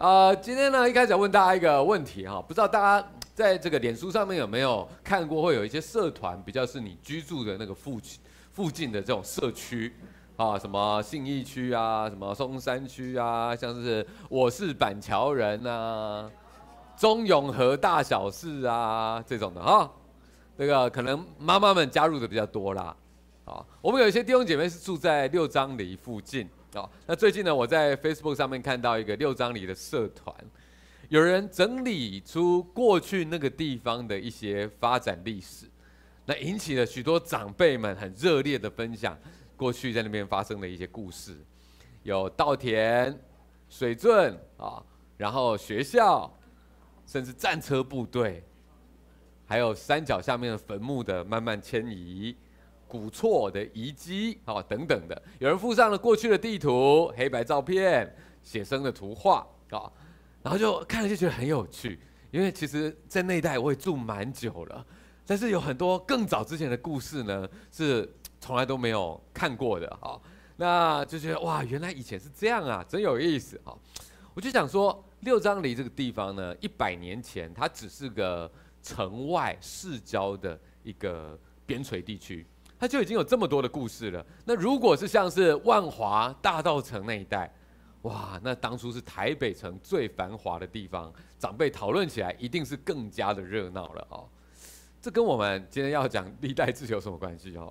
呃，今天呢，一开始问大家一个问题哈，不知道大家在这个脸书上面有没有看过，会有一些社团比较是你居住的那个附附近的这种社区啊，什么信义区啊，什么松山区啊，像是我是板桥人啊，中永和大小事啊这种的哈，这个可能妈妈们加入的比较多啦，啊，我们有一些弟兄姐妹是住在六张犁附近。哦，那最近呢，我在 Facebook 上面看到一个六张里的社团，有人整理出过去那个地方的一些发展历史，那引起了许多长辈们很热烈的分享过去在那边发生的一些故事，有稻田、水圳啊，然后学校，甚至战车部队，还有山脚下面的坟墓的慢慢迁移。古厝的遗迹啊，等等的，有人附上了过去的地图、黑白照片、写生的图画啊，然后就看了就觉得很有趣，因为其实，在那一带我也住蛮久了，但是有很多更早之前的故事呢，是从来都没有看过的啊，那就觉得哇，原来以前是这样啊，真有意思啊！我就想说，六张犁这个地方呢，一百年前它只是个城外市郊的一个边陲地区。它就已经有这么多的故事了。那如果是像是万华大稻城那一带，哇，那当初是台北城最繁华的地方，长辈讨论起来一定是更加的热闹了哦。这跟我们今天要讲历代志有什么关系哦？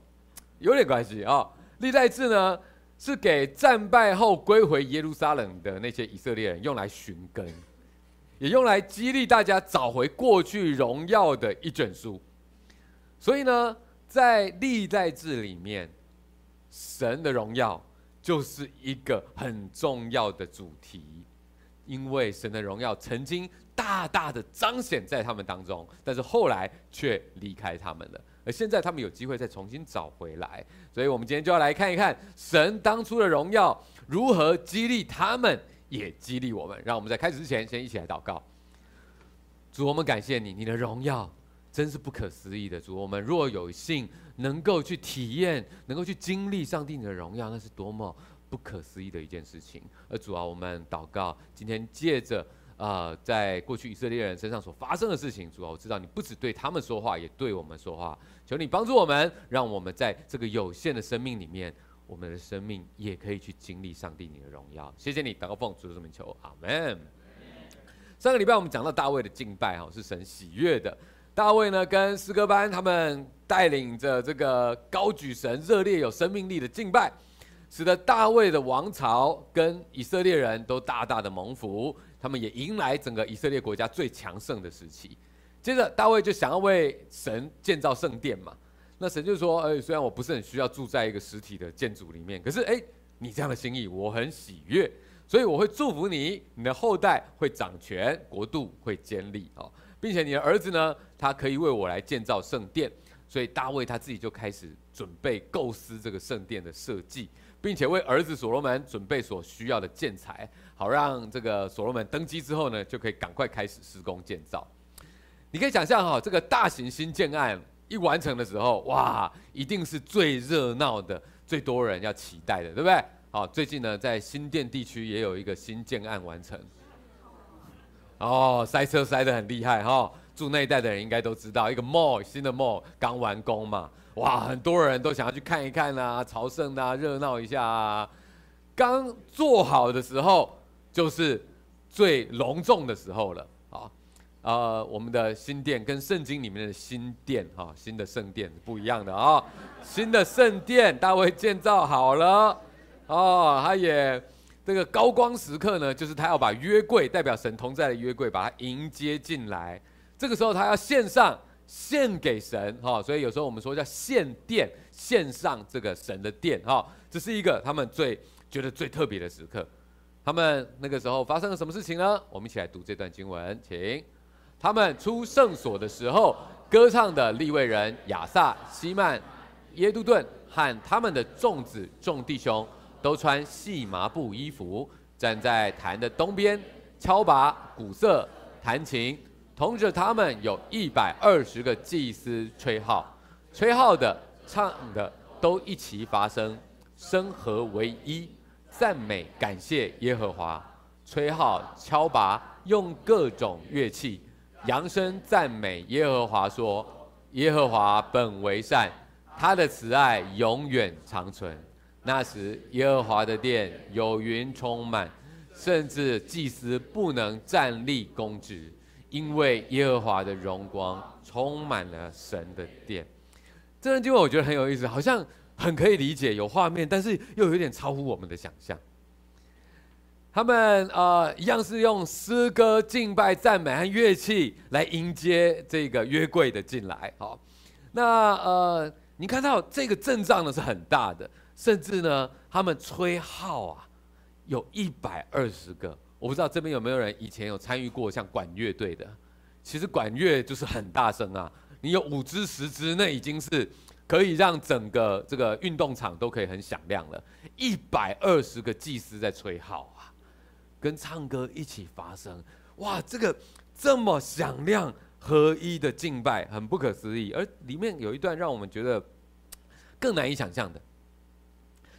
有点关系哦。历代志呢是给战败后归回耶路撒冷的那些以色列人用来寻根，也用来激励大家找回过去荣耀的一卷书。所以呢。在历代志里面，神的荣耀就是一个很重要的主题，因为神的荣耀曾经大大的彰显在他们当中，但是后来却离开他们了，而现在他们有机会再重新找回来，所以我们今天就要来看一看神当初的荣耀如何激励他们，也激励我们。让我们在开始之前，先一起来祷告。主，我们感谢你，你的荣耀。真是不可思议的主，我们若有幸能够去体验，能够去经历上帝你的荣耀，那是多么不可思议的一件事情。而主啊，我们祷告，今天借着啊、呃，在过去以色列人身上所发生的事情，主啊，我知道你不只对他们说话，也对我们说话。求你帮助我们，让我们在这个有限的生命里面，我们的生命也可以去经历上帝你的荣耀。谢谢你，祷告奉主的圣名求，阿门。上个礼拜我们讲到大卫的敬拜，哈，是神喜悦的。大卫呢，跟诗歌班他们带领着这个高举神、热烈有生命力的敬拜，使得大卫的王朝跟以色列人都大大的蒙福，他们也迎来整个以色列国家最强盛的时期。接着，大卫就想要为神建造圣殿嘛，那神就说：“哎，虽然我不是很需要住在一个实体的建筑里面，可是哎，你这样的心意我很喜悦，所以我会祝福你，你的后代会掌权，国度会坚立哦。”并且你的儿子呢，他可以为我来建造圣殿，所以大卫他自己就开始准备构思这个圣殿的设计，并且为儿子所罗门准备所需要的建材，好让这个所罗门登基之后呢，就可以赶快开始施工建造。你可以想象哈，这个大型新建案一完成的时候，哇，一定是最热闹的、最多人要期待的，对不对？好，最近呢，在新店地区也有一个新建案完成。哦，塞车塞得很厉害哈、住那一带的人应该都知道，一个 mall 新的 mall 刚完工嘛，哇，很多人都想要去看一看啊，朝圣啊，热闹一下啊。刚做好的时候，就是最隆重的时候了啊。呃，我们的新殿跟圣经里面的新殿哈，新的圣殿不一样的啊。新的圣殿，大卫建造好了哦，他也。这个高光时刻呢，就是他要把约柜代表神同在的约柜，把它迎接进来。这个时候他要献上，献给神哈。所以有时候我们说叫献殿，献上这个神的殿哈。这是一个他们最觉得最特别的时刻。他们那个时候发生了什么事情呢？我们一起来读这段经文，请。他们出圣所的时候，歌唱的立位人亚萨、希曼、耶杜顿和他们的众子众弟兄。都穿细麻布衣服，站在坛的东边，敲鈸、鼓瑟、弹琴。同着他们有一百二十个祭司吹号，吹号的、唱的都一齐发声，声合为一，赞美感谢耶和华。吹号、敲拔，用各种乐器，扬声赞美耶和华，说：耶和华本为善，他的慈爱永远长存。那时，耶和华的殿有云充满，甚至祭司不能站立供职，因为耶和华的荣光充满了神的殿。这段经文我觉得很有意思，好像很可以理解，有画面，但是又有点超乎我们的想象。他们呃一样是用诗歌敬拜赞美和乐器来迎接这个约柜的进来。好，那呃你看到这个阵仗呢是很大的，甚至呢他们吹号啊，有一百二十个。我不知道这边有没有人以前有参与过像管乐队的？其实管乐就是很大声啊，你有五支十支，那已经是可以让整个这个运动场都可以很响亮了。一百二十个祭司在吹号啊。跟唱歌一起发声，哇！这个这么响亮合一的敬拜，很不可思议。而里面有一段让我们觉得更难以想象的，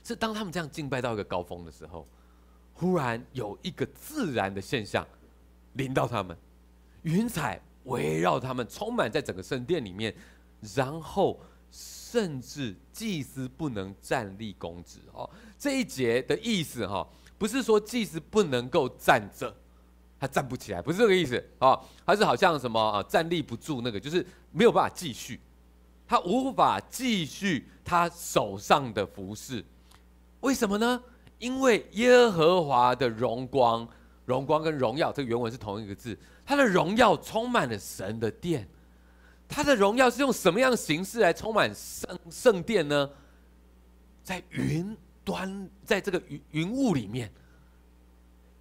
是当他们这样敬拜到一个高峰的时候，忽然有一个自然的现象临到他们，云彩围绕他们，充满在整个圣殿里面，然后甚至祭司不能站立供职哦。这一节的意思哈。不是说祭司不能够站着，他站不起来，不是这个意思啊。他是好像什么啊，站立不住那个，就是没有办法继续，他无法继续他手上的服饰。为什么呢？因为耶和华的荣光，荣光跟荣耀，这个原文是同一个字，他的荣耀充满了神的殿。他的荣耀是用什么样的形式来充满圣圣殿呢？在云。端在这个云云雾里面，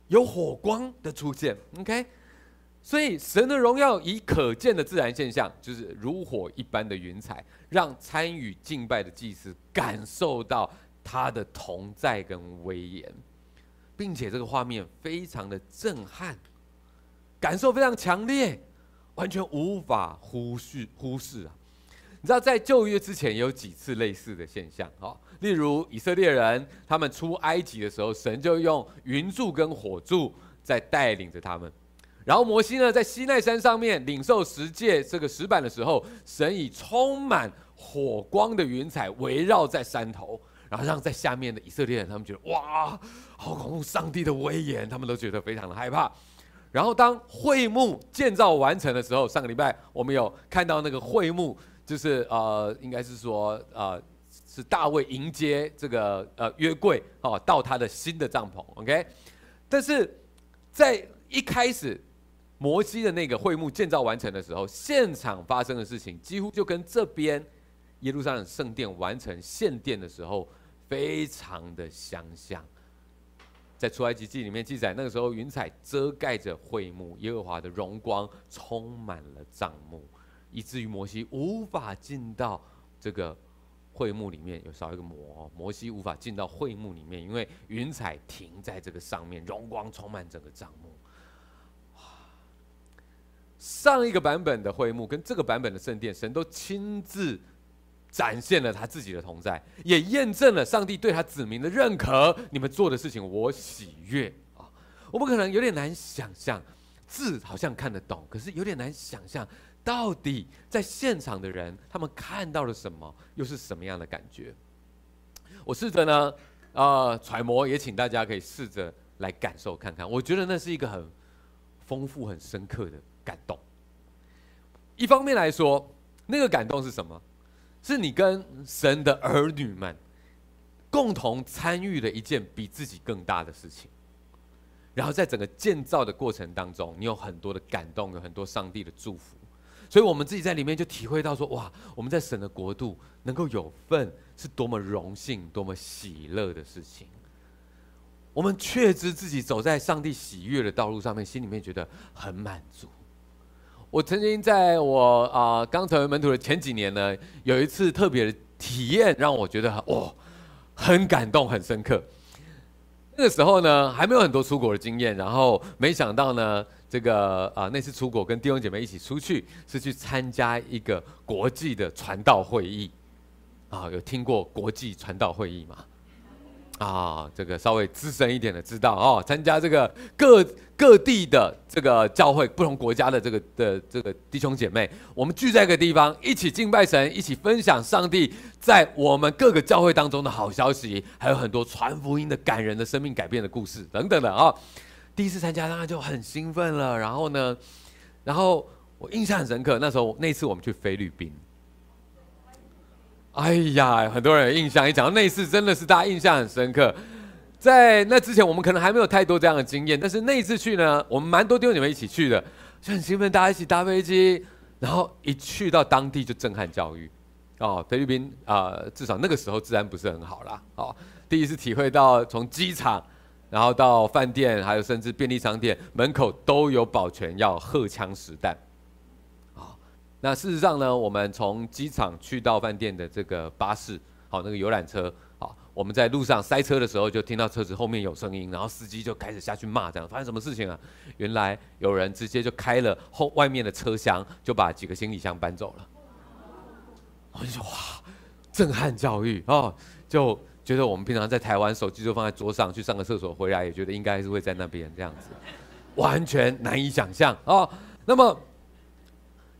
有火光的出现，OK，所以神的荣耀以可见的自然现象，就是如火一般的云彩，让参与敬拜的祭司感受到他的同在跟威严，并且这个画面非常的震撼，感受非常强烈，完全无法忽视忽视啊！你知道在旧约之前有几次类似的现象啊？例如以色列人，他们出埃及的时候，神就用云柱跟火柱在带领着他们。然后摩西呢，在西奈山上面领受十诫这个石板的时候，神以充满火光的云彩围绕在山头，然后让在下面的以色列人他们觉得哇，好恐怖！上帝的威严，他们都觉得非常的害怕。然后当会幕建造完成的时候，上个礼拜我们有看到那个会幕，就是呃，应该是说呃。是大卫迎接这个呃约柜哦，到他的新的帐篷，OK。但是在一开始摩西的那个会幕建造完成的时候，现场发生的事情几乎就跟这边耶路撒冷圣殿完成献殿的时候非常的相像。在出埃及记里面记载，那个时候云彩遮盖着会幕，耶和华的荣光充满了帐幕，以至于摩西无法进到这个。会幕里面有少一个摩，摩西无法进到会幕里面，因为云彩停在这个上面，荣光充满整个帐幕。上一个版本的会幕跟这个版本的圣殿，神都亲自展现了他自己的同在，也验证了上帝对他子民的认可。你们做的事情，我喜悦啊！我们可能有点难想象，字好像看得懂，可是有点难想象。到底在现场的人，他们看到了什么，又是什么样的感觉？我试着呢，呃，揣摩，也请大家可以试着来感受看看。我觉得那是一个很丰富、很深刻的感动。一方面来说，那个感动是什么？是你跟神的儿女们共同参与了一件比自己更大的事情，然后在整个建造的过程当中，你有很多的感动，有很多上帝的祝福。所以，我们自己在里面就体会到说：哇，我们在神的国度能够有份，是多么荣幸、多么喜乐的事情。我们确知自己走在上帝喜悦的道路上面，心里面觉得很满足。我曾经在我啊刚成为门徒的前几年呢，有一次特别的体验，让我觉得哇，很感动、很深刻。那个时候呢，还没有很多出国的经验，然后没想到呢。这个啊，那次出国跟弟兄姐妹一起出去，是去参加一个国际的传道会议，啊，有听过国际传道会议吗？啊，这个稍微资深一点的知道哦，参加这个各各地的这个教会，不同国家的这个的这个弟兄姐妹，我们聚在一个地方，一起敬拜神，一起分享上帝在我们各个教会当中的好消息，还有很多传福音的感人的生命改变的故事等等的啊、哦。第一次参加当然就很兴奋了，然后呢，然后我印象很深刻，那时候那次我们去菲律宾。哎呀，很多人印象，一讲到那次真的是大家印象很深刻。在那之前，我们可能还没有太多这样的经验，但是那一次去呢，我们蛮多弟兄们一起去的，就很兴奋，大家一起搭飞机，然后一去到当地就震撼教育。哦，菲律宾啊、至少那个时候治安不是很好啦。哦，第一次体会到从机场，然后到饭店，还有甚至便利商店门口都有保全要荷枪实弹。那事实上呢，我们从机场去到饭店的这个巴士，好，那个游览车，好，我们在路上塞车的时候，就听到车子后面有声音，然后司机就开始下去骂，这样发生什么事情啊？原来有人直接就开了后外面的车厢，就把几个行李箱搬走了。我就说哇，震撼教育哦，就觉得我们平常在台湾手机就放在桌上，去上个厕所回来也觉得应该是会在那边这样子，完全难以想象哦。那么。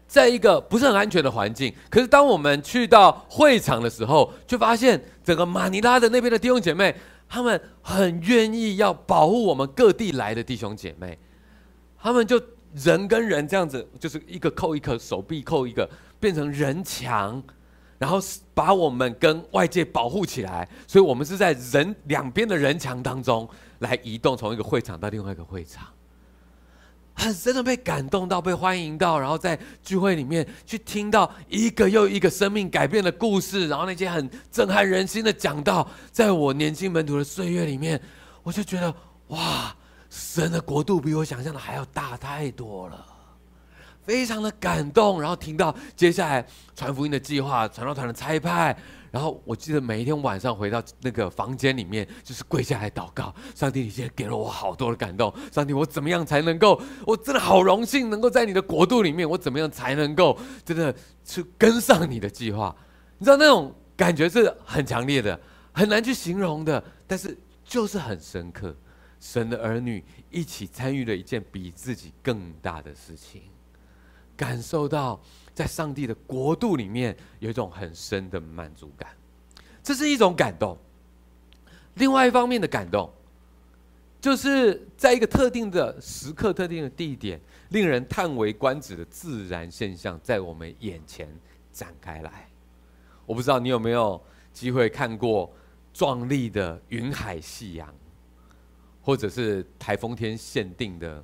在一个不是很安全的环境，可是当我们去到会场的时候，却发现整个马尼拉的那边的弟兄姐妹，他们很愿意要保护我们各地来的弟兄姐妹，他们就人跟人这样子，就是一个扣一个，手臂扣一个，变成人墙，然后把我们跟外界保护起来，所以我们是在人两边的人墙当中来移动，从一个会场到另外一个会场。很深的被感动到，被欢迎到，然后在聚会里面去听到一个又一个生命改变的故事，然后那些很震撼人心的讲道，在我年轻门徒的岁月里面，我就觉得哇，神的国度比我想象的还要大太多了，非常的感动。然后听到接下来传福音的计划，传道团的差派。然后我记得每一天晚上回到那个房间里面，就是跪下来祷告。上帝，你今天给了我好多的感动。上帝，我怎么样才能够？我真的好荣幸能够在你的国度里面。我怎么样才能够真的去跟上你的计划？你知道那种感觉是很强烈的，很难去形容的，但是就是很深刻。神的儿女一起参与了一件比自己更大的事情，感受到。在上帝的国度里面，有一种很深的满足感，这是一种感动。另外一方面的感动，就是在一个特定的时刻、特定的地点，令人叹为观止的自然现象，在我们眼前展开来。我不知道你有没有机会看过壮丽的云海夕阳，或者是台风天限定的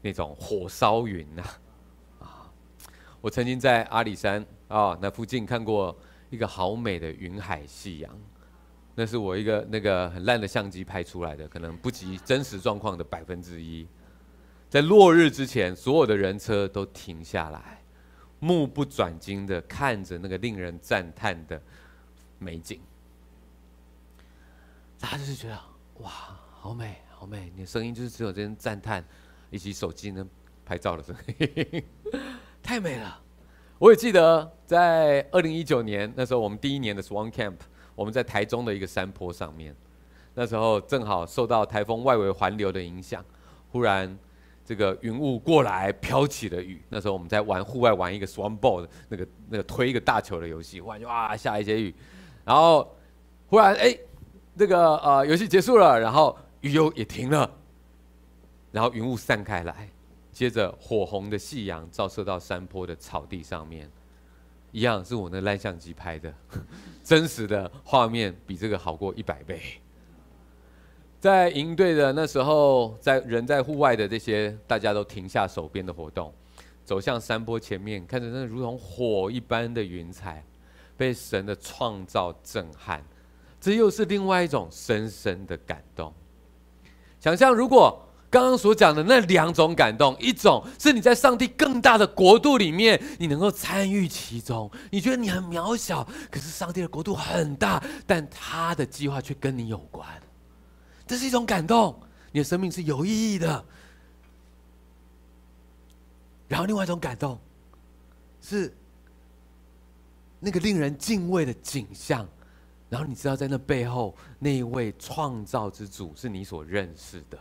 那种火烧云啊。我曾经在阿里山啊那附近看过一个好美的云海夕阳，那是我一个那个很烂的相机拍出来的，可能不及真实状况的百分之一。在落日之前，所有的人车都停下来，目不转睛的看着那个令人赞叹的美景。大家就是觉得哇，好美，好美！你的声音就是只有这些赞叹，以及手机呢拍照的声音。太美了！我也记得在二零一九年那时候，我们第一年的 Swan Camp，我们在台中的一个山坡上面。那时候正好受到台风外围环流的影响，忽然这个云雾过来，飘起了雨。那时候我们在玩户外玩一个 Swan Ball 那个那个推一个大球的游戏，忽然就哇下一些雨，然后忽然哎这个呃游戏结束了，然后雨又也停了，然后云雾散开来。接着，火红的夕阳照射到山坡的草地上面，一样是我那烂相机拍的，真实的画面比这个好过一百倍。在营队的那时候，在人在户外的这些，大家都停下手边的活动，走向山坡前面，看着那如同火一般的云彩，被神的创造震撼，这又是另外一种深深的感动。想象如果。刚刚所讲的那两种感动，一种是你在上帝更大的国度里面，你能够参与其中，你觉得你很渺小，可是上帝的国度很大，但他的计划却跟你有关，这是一种感动，你的生命是有意义的。然后另外一种感动，是那个令人敬畏的景象，然后你知道，在那背后那一位创造之主是你所认识的。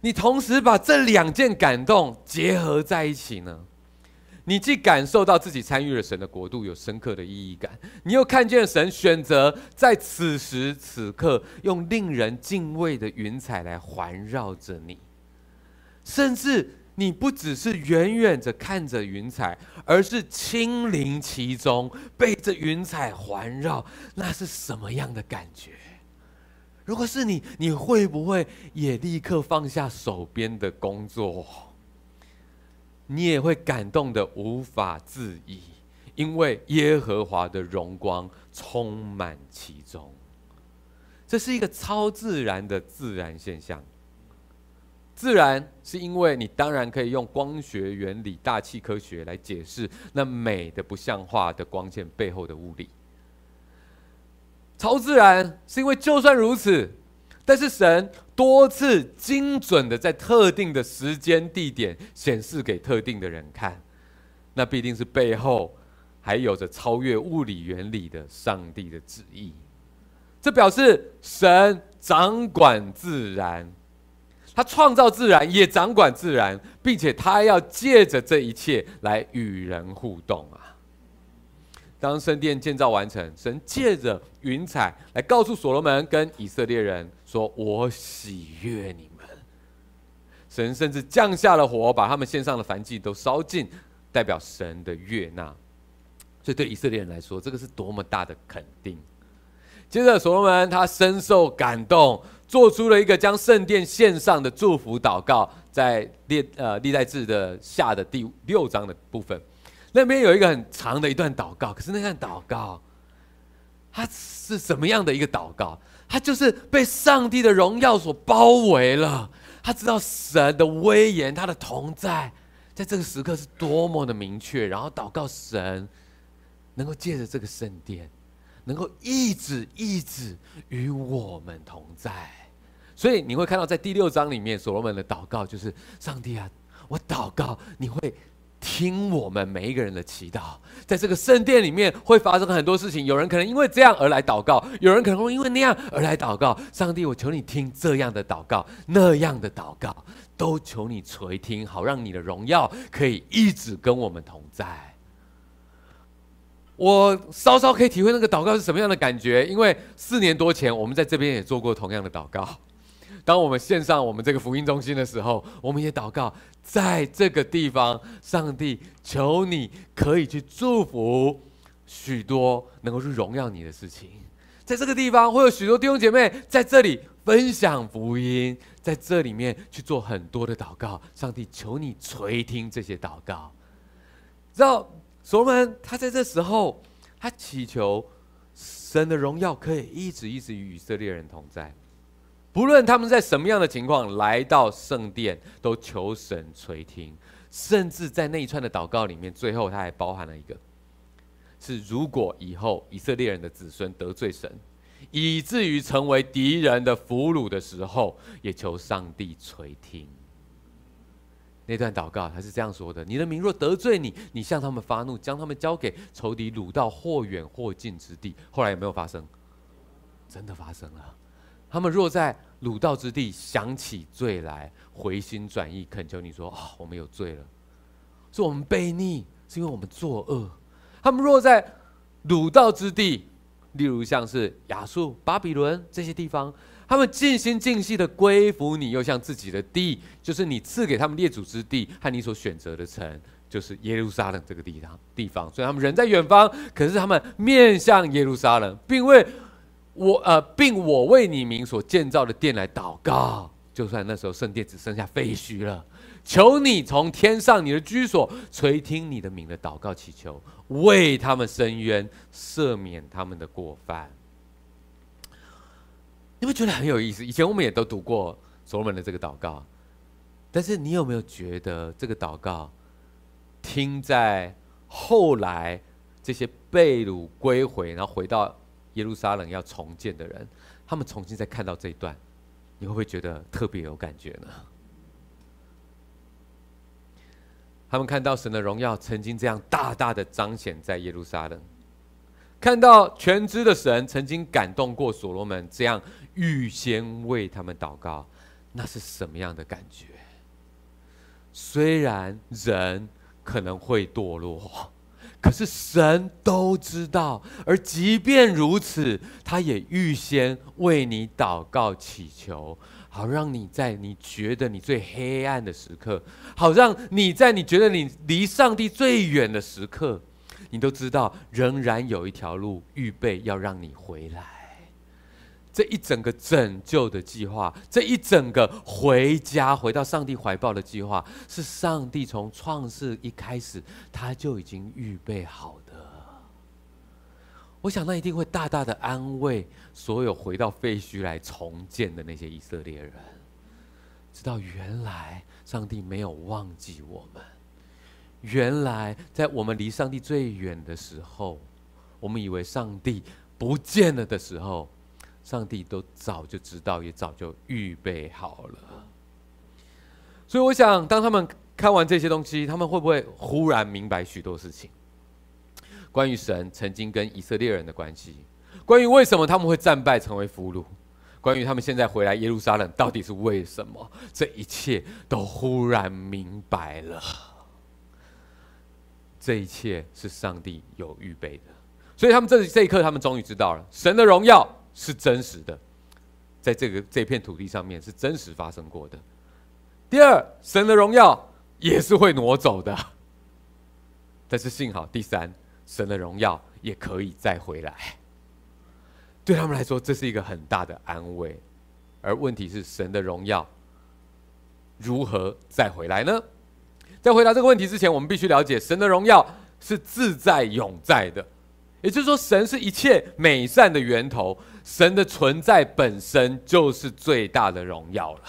你同时把这两件感动结合在一起呢，你既感受到自己参与了神的国度，有深刻的意义感，你又看见神选择在此时此刻用令人敬畏的云彩来环绕着你，甚至你不只是远远的看着云彩，而是亲临其中，被这云彩环绕，那是什么样的感觉？如果是你，你会不会也立刻放下手边的工作？你也会感动得无法自已，因为耶和华的荣光充满其中。这是一个超自然的自然现象。自然是因为你当然可以用光学原理、大气科学来解释那美的不像话的光线背后的物理。超自然是因为就算如此，但是神多次精准的在特定的时间地点显示给特定的人看，那必定是背后还有着超越物理原理的上帝的旨意。这表示神掌管自然，他创造自然，也掌管自然，并且他要借着这一切来与人互动啊。当圣殿建造完成，神借着云彩来告诉所罗门跟以色列人说：“我喜悦你们。”神甚至降下了火，把他们献上的燔祭都烧尽，代表神的悦纳。所以对以色列人来说，这个是多么大的肯定。接着，所罗门他深受感动，做出了一个将圣殿献上的祝福祷告，在列呃历代志的下的第六章的部分。那边有一个很长的一段祷告，可是那段祷告，它是什么样的一个祷告？它就是被上帝的荣耀所包围了。他知道神的威严，他的同在，在这个时刻是多么的明确。然后祷告神，能够借着这个圣殿，能够一直一直与我们同在。所以你会看到，在第六章里面，所罗门的祷告就是：上帝啊，我祷告你会。听我们每一个人的祈祷，在这个圣殿里面会发生很多事情。有人可能因为这样而来祷告，有人可能会因为那样而来祷告。上帝，我求你听这样的祷告，那样的祷告，都求你垂听，好让你的荣耀可以一直跟我们同在。我稍稍可以体会那个祷告是什么样的感觉，因为四年多前我们在这边也做过同样的祷告。当我们献上我们这个福音中心的时候，我们也祷告，在这个地方，上帝求你可以去祝福许多能够去荣耀你的事情。在这个地方，会有许多弟兄姐妹在这里分享福音，在这里面去做很多的祷告。上帝求你垂听这些祷告。知道所罗门他在这时候，他祈求神的荣耀可以一直一直与以色列人同在。不论他们在什么样的情况来到圣殿，都求神垂听。甚至在那一串的祷告里面，最后他还包含了一个：是如果以后以色列人的子孙得罪神，以至于成为敌人的俘虏的时候，也求上帝垂听。那段祷告他是这样说的：“你的名若得罪你，你向他们发怒，将他们交给仇敌，掳到或远或近之地。”后来有没有发生？真的发生了。他们若在掳到之地想起罪来，回心转意，恳求你说：“啊、哦，我们有罪了，是我们悖逆，是因为我们作恶。”他们若在掳到之地，例如像是亚述、巴比伦这些地方，他们尽心尽性的归服你，又像自己的地，就是你赐给他们列祖之地和你所选择的城，就是耶路撒冷这个地方。地方，所以他们人在远方，可是他们面向耶路撒冷，并为。我呃，并我为你名所建造的殿来祷告，就算那时候圣殿只剩下废墟了，求你从天上你的居所垂听你的名的祷告祈求，为他们伸冤，赦免他们的过犯。你会觉得很有意思？以前我们也都读过所罗门的这个祷告，但是你有没有觉得这个祷告听在后来这些被掳归回，然后回到？耶路撒冷要重建的人，他们重新再看到这一段，你会不会觉得特别有感觉呢？他们看到神的荣耀曾经这样大大的彰显在耶路撒冷，看到全知的神曾经感动过所罗门，这样预先为他们祷告，那是什么样的感觉？虽然人可能会堕落，可是神都知道，而即便如此，他也预先为你祷告祈求。好让你在你觉得你最黑暗的时刻，好让你在你觉得你离上帝最远的时刻，你都知道仍然有一条路预备要让你回来。这一整个拯救的计划，这一整个回家回到上帝怀抱的计划，是上帝从创世一开始他就已经预备好的。我想，那一定会大大的安慰所有回到废墟来重建的那些以色列人，知道原来上帝没有忘记我们。原来在我们离上帝最远的时候，我们以为上帝不见了的时候，上帝都早就知道，也早就预备好了。所以，我想，当他们看完这些东西，他们会不会忽然明白许多事情？关于神曾经跟以色列人的关系，关于为什么他们会战败成为俘虏，关于他们现在回来耶路撒冷到底是为什么，这一切都忽然明白了。这一切是上帝有预备的，所以他们这这一刻，他们终于知道了神的荣耀是真实的，在这个这片土地上面是真实发生过的。第二，神的荣耀也是会挪走的，但是幸好，第三。神的荣耀也可以再回来，对他们来说，这是一个很大的安慰。而问题是，神的荣耀如何再回来呢？在回答这个问题之前，我们必须了解，神的荣耀是自在永在的，也就是说，神是一切美善的源头，神的存在本身就是最大的荣耀了。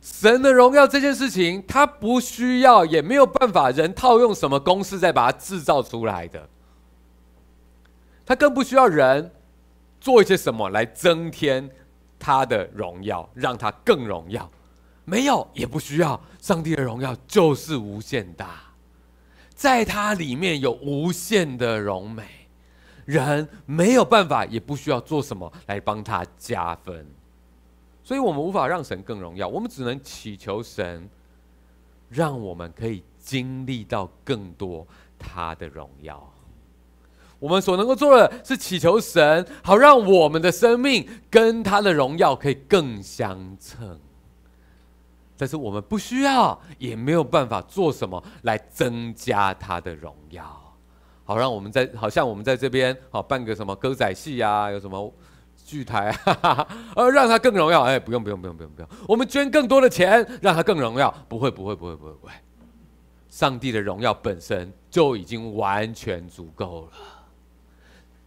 神的荣耀这件事情，他不需要，也没有办法，人套用什么公式再把它制造出来的。他更不需要人做一些什么来增添他的荣耀，让他更荣耀。没有，也不需要。上帝的荣耀就是无限大，在它里面有无限的荣美，人没有办法，也不需要做什么来帮他加分。所以我们无法让神更荣耀，我们只能祈求神，让我们可以经历到更多他的荣耀。我们所能够做的是祈求神，好让我们的生命跟他的荣耀可以更相称。但是我们不需要，也没有办法做什么来增加他的荣耀，好让我们在好像我们在这边好办个什么歌仔戏啊，有什么。剧台，哈 哈，而让他更荣耀。哎，不用，不用，不用，不用，不用。我们捐更多的钱，让他更荣耀。不会，不会，不会，不会，不会。上帝的荣耀本身就已经完全足够了。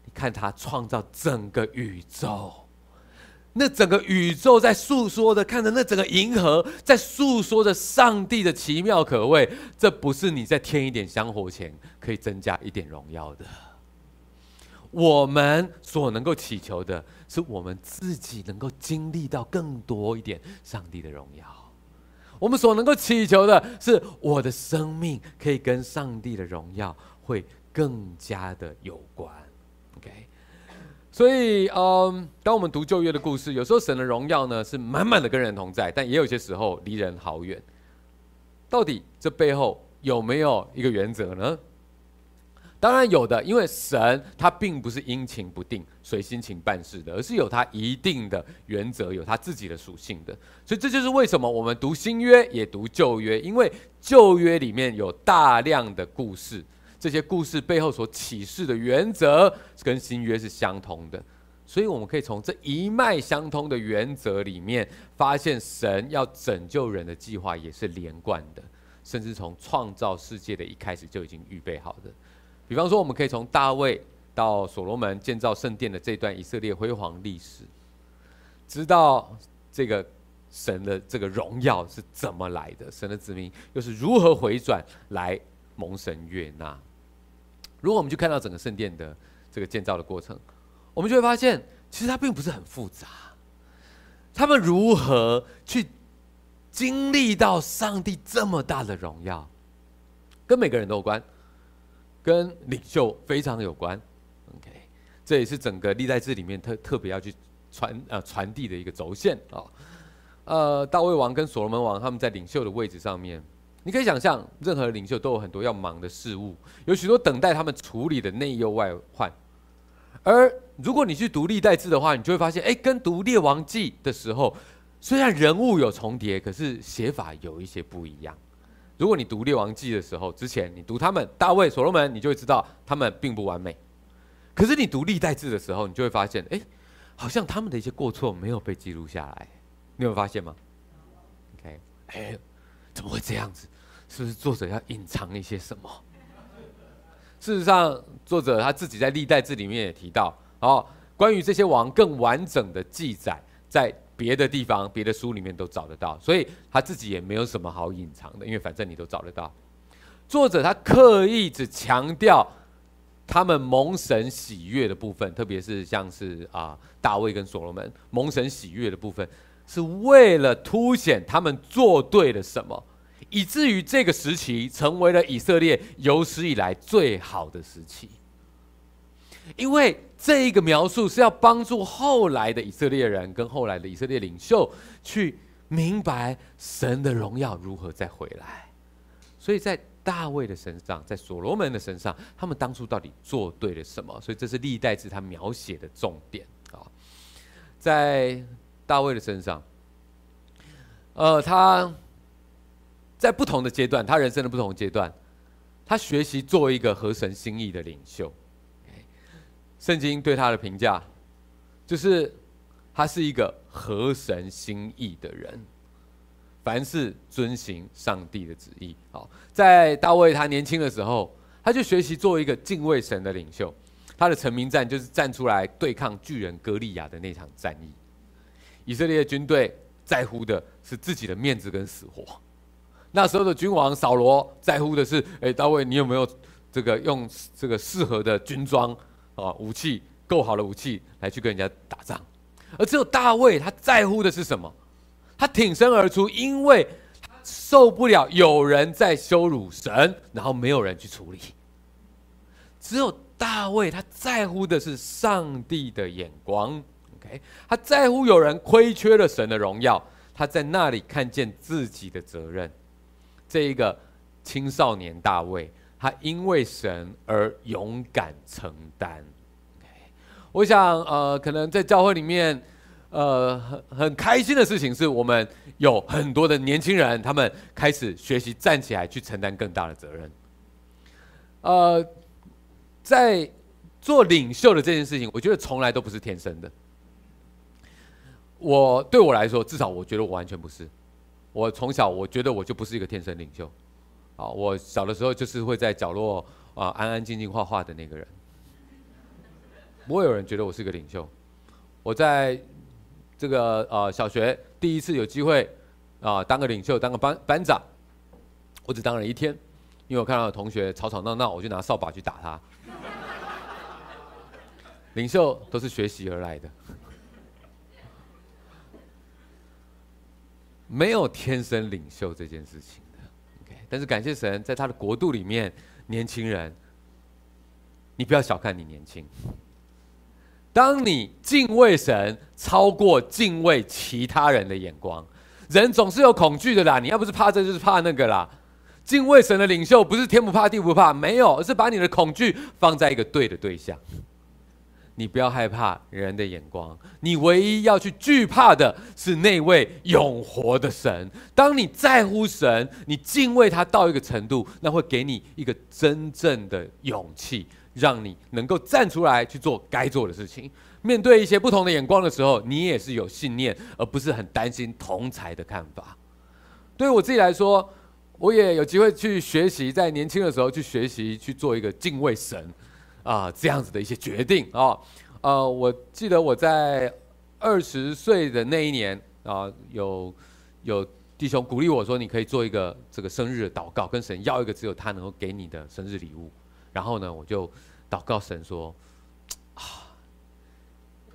你看他创造整个宇宙，那整个宇宙在诉说的，看着那整个银河在诉说着上帝的奇妙可畏。这不是你在添一点香火钱可以增加一点荣耀的。我们所能够祈求的，是我们自己能够经历到更多一点上帝的荣耀。我们所能够祈求的是，我的生命可以跟上帝的荣耀会更加的有关。所以，嗯，当我们读旧约的故事，有时候神的荣耀呢是满满的跟人同在，但也有些时候离人好远。到底这背后有没有一个原则呢？当然有的，因为神他并不是阴晴不定、随心情办事的，而是有他一定的原则，有他自己的属性的。所以这就是为什么我们读新约也读旧约，因为旧约里面有大量的故事，这些故事背后所启示的原则跟新约是相通的，所以我们可以从这一脉相通的原则里面，发现神要拯救人的计划也是连贯的，甚至从创造世界的一开始就已经预备好的。比方说，我们可以从大卫到所罗门建造圣殿的这段以色列辉煌历史，知道这个神的这个荣耀是怎么来的，神的子民又是如何回转来蒙神悦纳。如果我们去看到整个圣殿的这个建造的过程，我们就会发现，其实它并不是很复杂。他们如何去经历到上帝这么大的荣耀，跟每个人都有关。跟领袖非常有关。OK，这也是整个历代志里面特特别要去传呃传递的一个轴线啊。呃，大卫王跟所罗门王他们在领袖的位置上面，你可以想象，任何领袖都有很多要忙的事物，有许多等待他们处理的内忧外患。而如果你去读历代志的话，你就会发现，哎，跟读列王记的时候，虽然人物有重叠，可是写法有一些不一样。如果你读列王记的时候，之前你读他们大卫、所罗门，你就会知道他们并不完美。可是你读历代志的时候，你就会发现，哎，好像他们的一些过错没有被记录下来。你有发现吗？OK，哎，怎么会这样子？是不是作者要隐藏一些什么？事实上，作者他自己在历代志里面也提到，哦，关于这些王更完整的记载，在别的地方、别的书里面都找得到，所以他自己也没有什么好隐藏的，因为反正你都找得到。作者他刻意只强调他们蒙神喜悦的部分，特别是像是啊大卫跟所罗门蒙神喜悦的部分。是为了凸显他们做对了什么，以至于这个时期成为了以色列有史以来最好的时期。因为这一个描述是要帮助后来的以色列人跟后来的以色列领袖去明白神的荣耀如何再回来。所以在大卫的身上，在所罗门的身上，他们当初到底做对了什么？所以这是历代志他描写的重点啊，在。大卫的身上，呃，他在不同的阶段，他人生的不同阶段，他学习做一个合神心意的领袖。圣经对他的评价，就是他是一个合神心意的人，凡事遵行上帝的旨意。好，在大卫他年轻的时候，他就学习做一个敬畏神的领袖。他的成名战就是站出来对抗巨人歌利亚的那场战役。以色列军队在乎的是自己的面子跟死活，那时候的君王扫罗在乎的是：哎，大卫，你有没有这个用这个适合的军装啊，武器够好的武器来去跟人家打仗？而只有大卫，他在乎的是什么？他挺身而出，因为他受不了有人在羞辱神，然后没有人去处理。只有大卫，他在乎的是上帝的眼光。他在乎有人亏缺了神的荣耀，他在那里看见自己的责任。这一个青少年大卫，他因为神而勇敢承担。我想，呃，可能在教会里面，呃，很很开心的事情是我们有很多的年轻人，他们开始学习站起来去承担更大的责任。呃，在做领袖的这件事情，我觉得从来都不是天生的。我对我来说，至少我觉得我完全不是。我从小我觉得我就不是一个天生领袖，啊，我小的时候就是会在角落啊安安静静画画的那个人，不会有人觉得我是个领袖。我在这个呃小学第一次有机会啊当个领袖，当个班班长，我只当了一天，因为我看到同学吵吵闹闹，我就拿扫把去打他。领袖都是学习而来的。没有天生领袖这件事情的，OK。但是感谢神，在他的国度里面，年轻人，你不要小看你年轻。当你敬畏神超过敬畏其他人的眼光，人总是有恐惧的啦。你要不是怕这，就是怕那个啦。敬畏神的领袖不是天不怕地不怕，没有，而是把你的恐惧放在一个对的对象。你不要害怕人的眼光，你唯一要去惧怕的是那位永活的神。当你在乎神，你敬畏他到一个程度，那会给你一个真正的勇气，让你能够站出来去做该做的事情。面对一些不同的眼光的时候，你也是有信念，而不是很担心同侪的看法。对于我自己来说，我也有机会去学习，在年轻的时候去学习去做一个敬畏神。啊，这样子的一些决定啊，呃，我记得我在二十岁的那一年啊，有有弟兄鼓励我说，你可以做一个这个生日的祷告，跟神要一个只有他能够给你的生日礼物。然后呢，我就祷告神说，啊，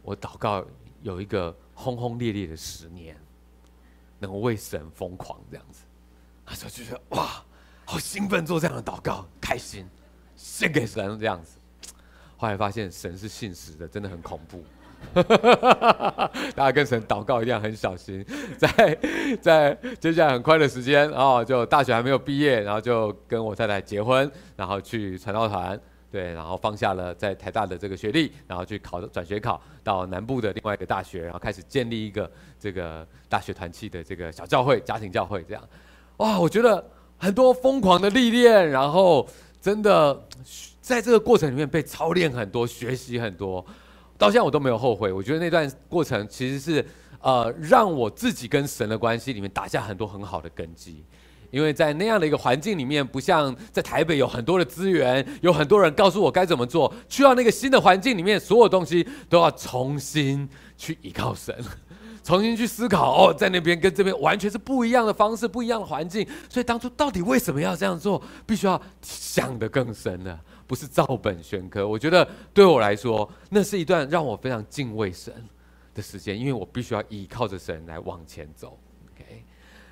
我祷告有一个轰轰烈烈的十年，能够为神疯狂这样子。他说就觉得哇，好兴奋，做这样的祷告，开心。献给神这样子。后来发现神是信实的，真的很恐怖。大家跟神祷告一定要很小心，在在接下来很快的时间啊，就大学还没有毕业，然后就跟我太太结婚，然后去传道团，对，然后放下了在台大的这个学历，然后去考转学考到南部的另外一个大学，然后开始建立一个这个大学团契的这个小教会、家庭教会这样。哇，我觉得很多疯狂的历练，然后真的在这个过程里面被操练很多，学习很多。到现在我都没有后悔，我觉得那段过程其实是，呃，让我自己跟神的关系里面打下很多很好的根基，因为在那样的一个环境里面，不像在台北有很多的资源，有很多人告诉我该怎么做，去到那个新的环境里面，所有东西都要重新去依靠神，重新去思考哦，在那边跟这边完全是不一样的方式，不一样的环境，所以当初到底为什么要这样做，必须要想得更深了。不是照本宣科，我觉得对我来说，那是一段让我非常敬畏神的时间，因为我必须要依靠着神来往前走。OK，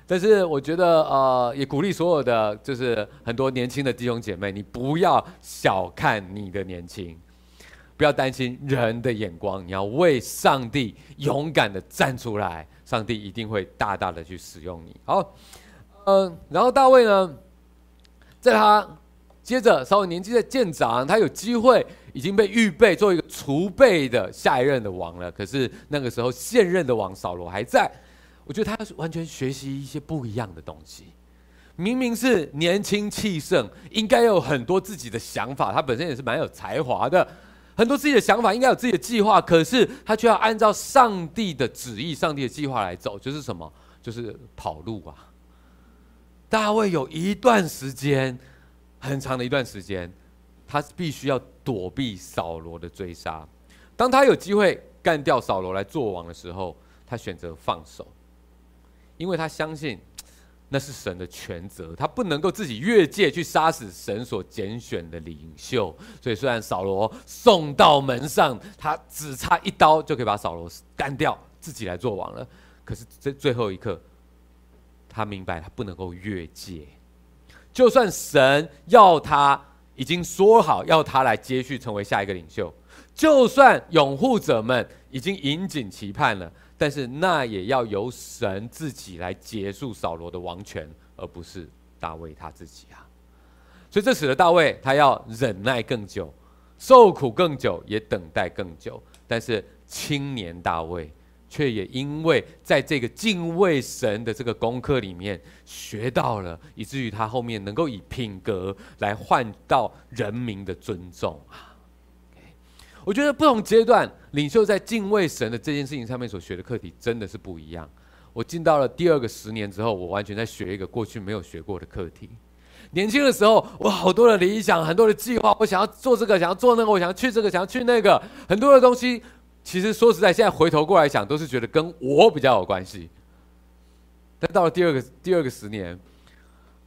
但是我觉得呃，也鼓励所有的就是很多年轻的弟兄姐妹，你不要小看你的年轻，不要担心人的眼光，你要为上帝勇敢的站出来，上帝一定会大大的去使用你。好，嗯、然后大卫呢，在他。接着，稍微年纪的渐长，他有机会已经被预备做一个储备的下一任的王了。可是那个时候，现任的王扫罗还在。我觉得他完全学习一些不一样的东西。明明是年轻气盛，应该有很多自己的想法。他本身也是蛮有才华的，很多自己的想法，应该有自己的计划。可是他却要按照上帝的旨意、上帝的计划来走，就是什么？就是跑路啊！大卫有一段时间。很长的一段时间，他必须要躲避扫罗的追杀。当他有机会干掉扫罗来做王的时候，他选择放手，因为他相信那是神的权责，他不能够自己越界去杀死神所拣选的领袖。所以，虽然扫罗送到门上，他只差一刀就可以把扫罗干掉，自己来做王了。可是，在最后一刻，他明白他不能够越界。就算神要他已经说好要他来接续成为下一个领袖，就算拥护者们已经引颈期盼了，但是那也要由神自己来结束扫罗的王权，而不是大卫他自己啊。所以这使得大卫他要忍耐更久，受苦更久，也等待更久。但是青年大卫。却也因为在这个敬畏神的这个功课里面学到了，以至于他后面能够以品格来换到人民的尊重啊。我觉得不同阶段领袖在敬畏神的这件事情上面所学的课题真的是不一样。我进到了第二个十年之后，我完全在学一个过去没有学过的课题。年轻的时候，我好多的理想，很多的计划，我想要做这个，想要做那个，我想要去这个，想要去那个，很多的东西。其实说实在，现在回头过来想，都是觉得跟我比较有关系。但到了第二个第二个十年，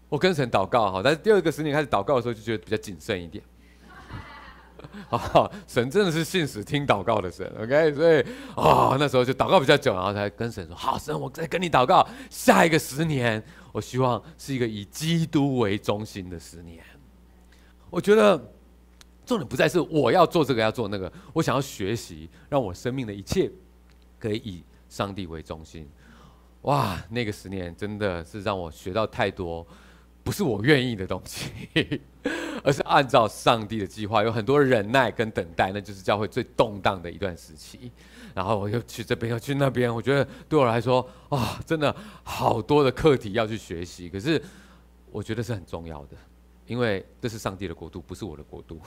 我跟神祷告哈，但是第二个十年开始祷告的时候，就觉得比较谨慎一点。好，神真的是信实听祷告的神，OK？所以啊，那时候就祷告比较久，然后才跟神说：“好，神，我再跟你祷告，下一个十年，我希望是一个以基督为中心的十年。”我觉得。重点不再是我要做这个要做那个，我想要学习，让我生命的一切可以以上帝为中心。哇，那个十年真的是让我学到太多，不是我愿意的东西，而是按照上帝的计划，有很多忍耐跟等待，那就是教会最动荡的一段时期。然后我又去这边，又去那边，我觉得对我来说啊，真的好多的课题要去学习。可是我觉得是很重要的，因为这是上帝的国度，不是我的国度。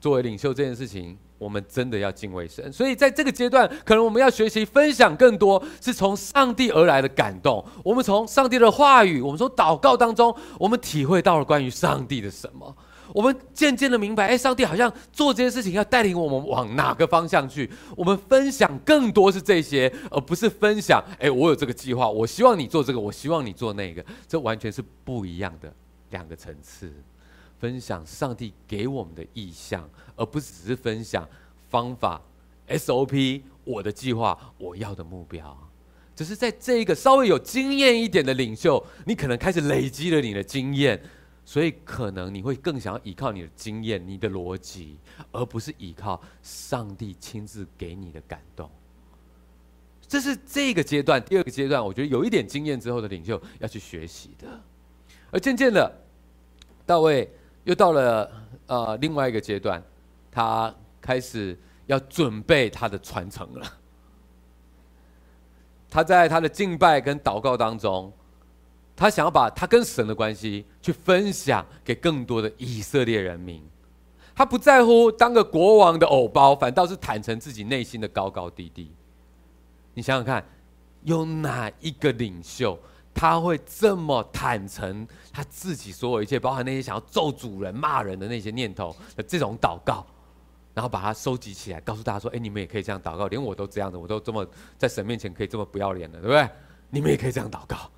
作为领袖这件事情，我们真的要敬畏神。所以在这个阶段，可能我们要学习分享更多是从上帝而来的感动。我们从上帝的话语，我们从祷告当中，我们体会到了关于上帝的什么。我们渐渐的明白，哎，上帝好像做这件事情要带领我们往哪个方向去。我们分享更多是这些，而不是分享，哎，我有这个计划，我希望你做这个，我希望你做那个。这完全是不一样的两个层次。分享上帝给我们的意向，而不是只是分享方法、SOP、我的计划、我要的目标。只是在这一个稍微有经验一点的领袖，你可能开始累积了你的经验，所以可能你会更想要依靠你的经验、你的逻辑，而不是依靠上帝亲自给你的感动。这是这个阶段，第二个阶段，我觉得有一点经验之后的领袖要去学习的。而渐渐的，大卫又到了呃另外一个阶段，他开始要准备他的传承了。他在他的敬拜跟祷告当中，他想要把他跟神的关系去分享给更多的以色列人民。他不在乎当个国王的偶包，反倒是坦诚自己内心的高高低低。你想想看，有哪一个领袖他会这么坦诚他自己所有一切，包含那些想要咒主人、骂人的那些念头的这种祷告，然后把它收集起来，告诉大家说：“哎，你们也可以这样祷告，连我都这样的，我都这么在神面前可以这么不要脸的，对不对？你们也可以这样祷告，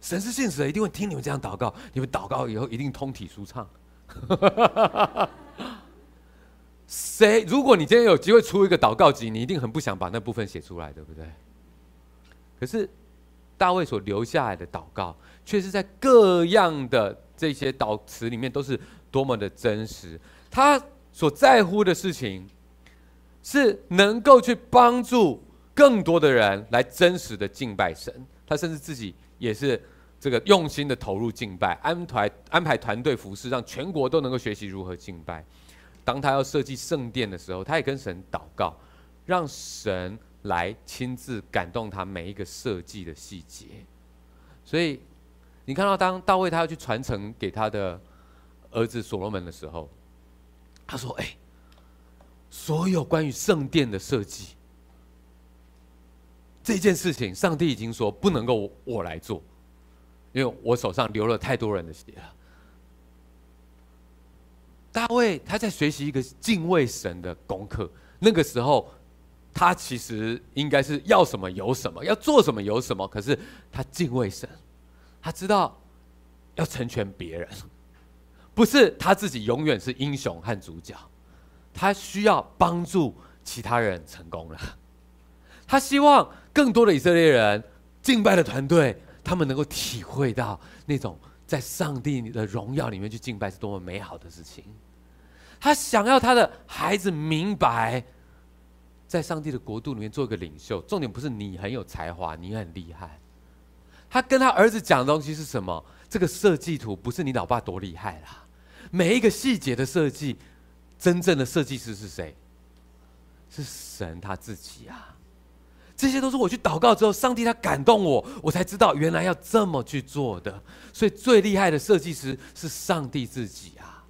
神是现实的，一定会听你们这样祷告，你们祷告以后一定通体舒畅。”谁？如果你今天有机会出一个祷告集，你一定很不想把那部分写出来，对不对？可是大卫所留下来的祷告，却是在各样的这些祷词里面都是多么的真实。他所在乎的事情，是能够去帮助更多的人来真实的敬拜神。他甚至自己也是这个用心的投入敬拜，安排安排团队服侍，让全国都能够学习如何敬拜。当他要设计圣殿的时候，他也跟神祷告，让神来亲自感动他每一个设计的细节。所以，你看到当大卫他要去传承给他的儿子所罗门的时候，他说：“哎，所有关于圣殿的设计这件事情，上帝已经说不能够我来做，因为我手上流了太多人的血了。”大卫他在学习一个敬畏神的功课。那个时候，他其实应该是要什么有什么，要做什么有什么。可是他敬畏神，他知道要成全别人，不是他自己永远是英雄和主角。他需要帮助其他人成功了。他希望更多的以色列人敬拜的团队，他们能够体会到那种。在上帝的荣耀里面去敬拜是多么美好的事情。他想要他的孩子明白，在上帝的国度里面做一个领袖，重点不是你很有才华，你很厉害。他跟他儿子讲的东西是什么？这个设计图不是你老爸多厉害啦，每一个细节的设计，真正的设计师是谁？是神他自己啊。这些都是我去祷告之后，上帝他感动我，我才知道原来要这么去做的。所以最厉害的设计师是上帝自己啊！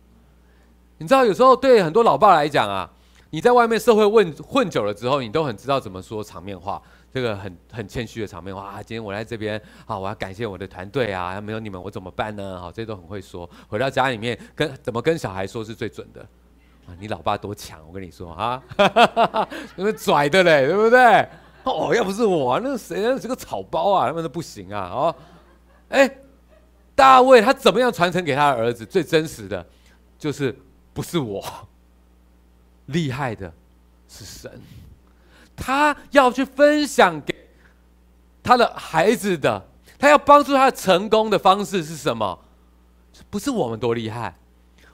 你知道，有时候对很多老爸来讲啊，你在外面社会混混久了之后，你都很知道怎么说场面话，这个很很谦虚的场面话啊。今天我来这边啊，我要感谢我的团队啊，没有你们我怎么办呢？好，这些都很会说。回到家里面跟怎么跟小孩说是最准的啊？你老爸多强，我跟你说啊，那么拽的嘞，对不对？哦，要不是我，那谁那是个草包啊，他们都不行啊！哦，哎，大卫他怎么样传承给他的儿子？最真实的，就是不是我，厉害的是神。他要去分享给他的孩子的，他要帮助他成功的方式是什么？不是我们多厉害，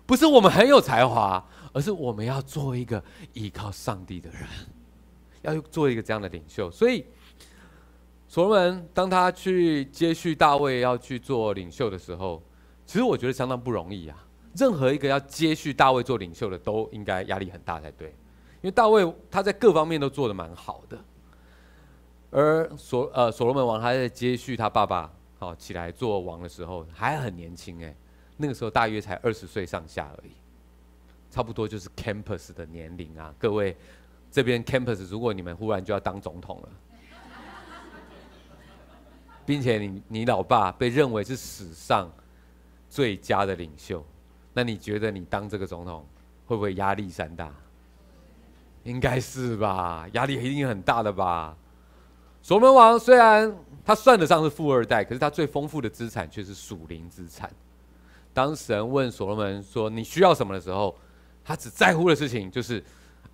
不是我们很有才华，而是我们要做一个依靠上帝的人。要做一个这样的领袖，所以所罗门当他去接续大卫要去做领袖的时候，其实我觉得相当不容易啊。任何一个要接续大卫做领袖的，都应该压力很大才对，因为大卫他在各方面都做得蛮好的。而所呃所罗门王他在接续他爸爸好起来做王的时候，还很年轻哎，那个时候大约才二十岁上下而已，差不多就是 campus 的年龄啊，各位。这边 campus，如果你们忽然就要当总统了，并且你你老爸被认为是史上最佳的领袖，那你觉得你当这个总统会不会压力山大？应该是吧，压力一定很大的吧。所罗门王虽然他算得上是富二代，可是他最丰富的资产却是属灵资产。当神问所罗门说你需要什么的时候，他只在乎的事情就是。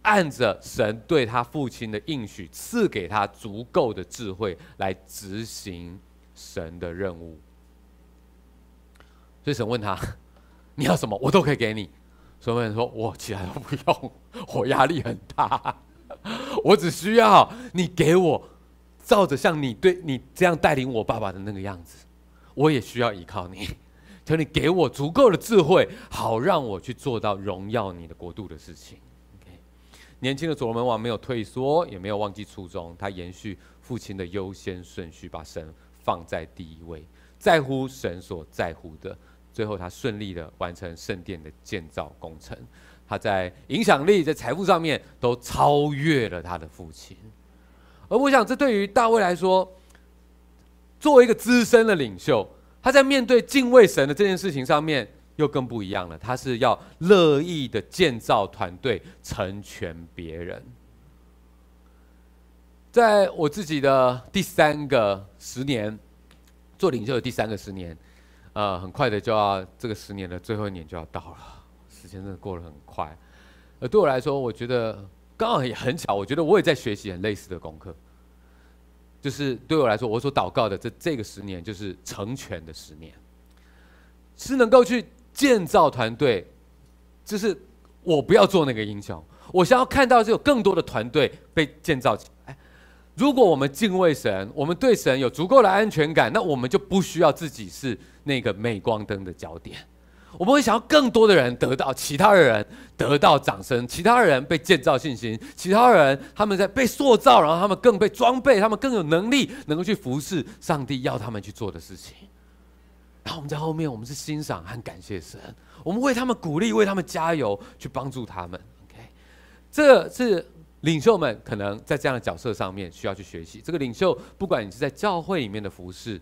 按着神对他父亲的应许，赐给他足够的智慧来执行神的任务。所以神问他：“你要什么，我都可以给你。所有人说，我其他都不用，我压力很大，我只需要你给我，照着像你对你这样带领我爸爸的那个样子，我也需要依靠你，求你给我足够的智慧，好让我去做到荣耀你的国度的事情。OK，年轻的所罗门王没有退缩，也没有忘记初衷，他延续父亲的优先顺序，把神放在第一位，在乎神所在乎的。最后，他顺利的完成圣殿的建造工程。他在影响力、在财富上面都超越了他的父亲。而我想，这对于大卫来说，作为一个资深的领袖，他在面对敬畏神的这件事情上面又更不一样了。他是要乐意的建造团队，成全别人。在我自己的第三个十年做领袖的第三个十年。呃，很快的就要这个十年的最后一年就要到了，时间真的过得很快。而对我来说，我觉得刚好也很巧，我觉得我也在学习很类似的功课。就是对我来说，我所祷告的这这个十年，就是成全的十年，是能够去建造团队。就是我不要做那个英雄，我想要看到是有更多的团队被建造起。如果我们敬畏神，我们对神有足够的安全感，那我们就不需要自己是那个镁光灯的焦点。我们会想要更多的人得到，其他的人得到掌声，其他人被建造信心，其他人他们在被塑造，然后他们更被装备，他们更有能力能够去服侍上帝要他们去做的事情。然后我们在后面，我们是欣赏和感谢神，我们为他们鼓励，为他们加油，去帮助他们。OK，这是。领袖们可能在这样的角色上面需要去学习。这个领袖，不管你是在教会里面的服侍，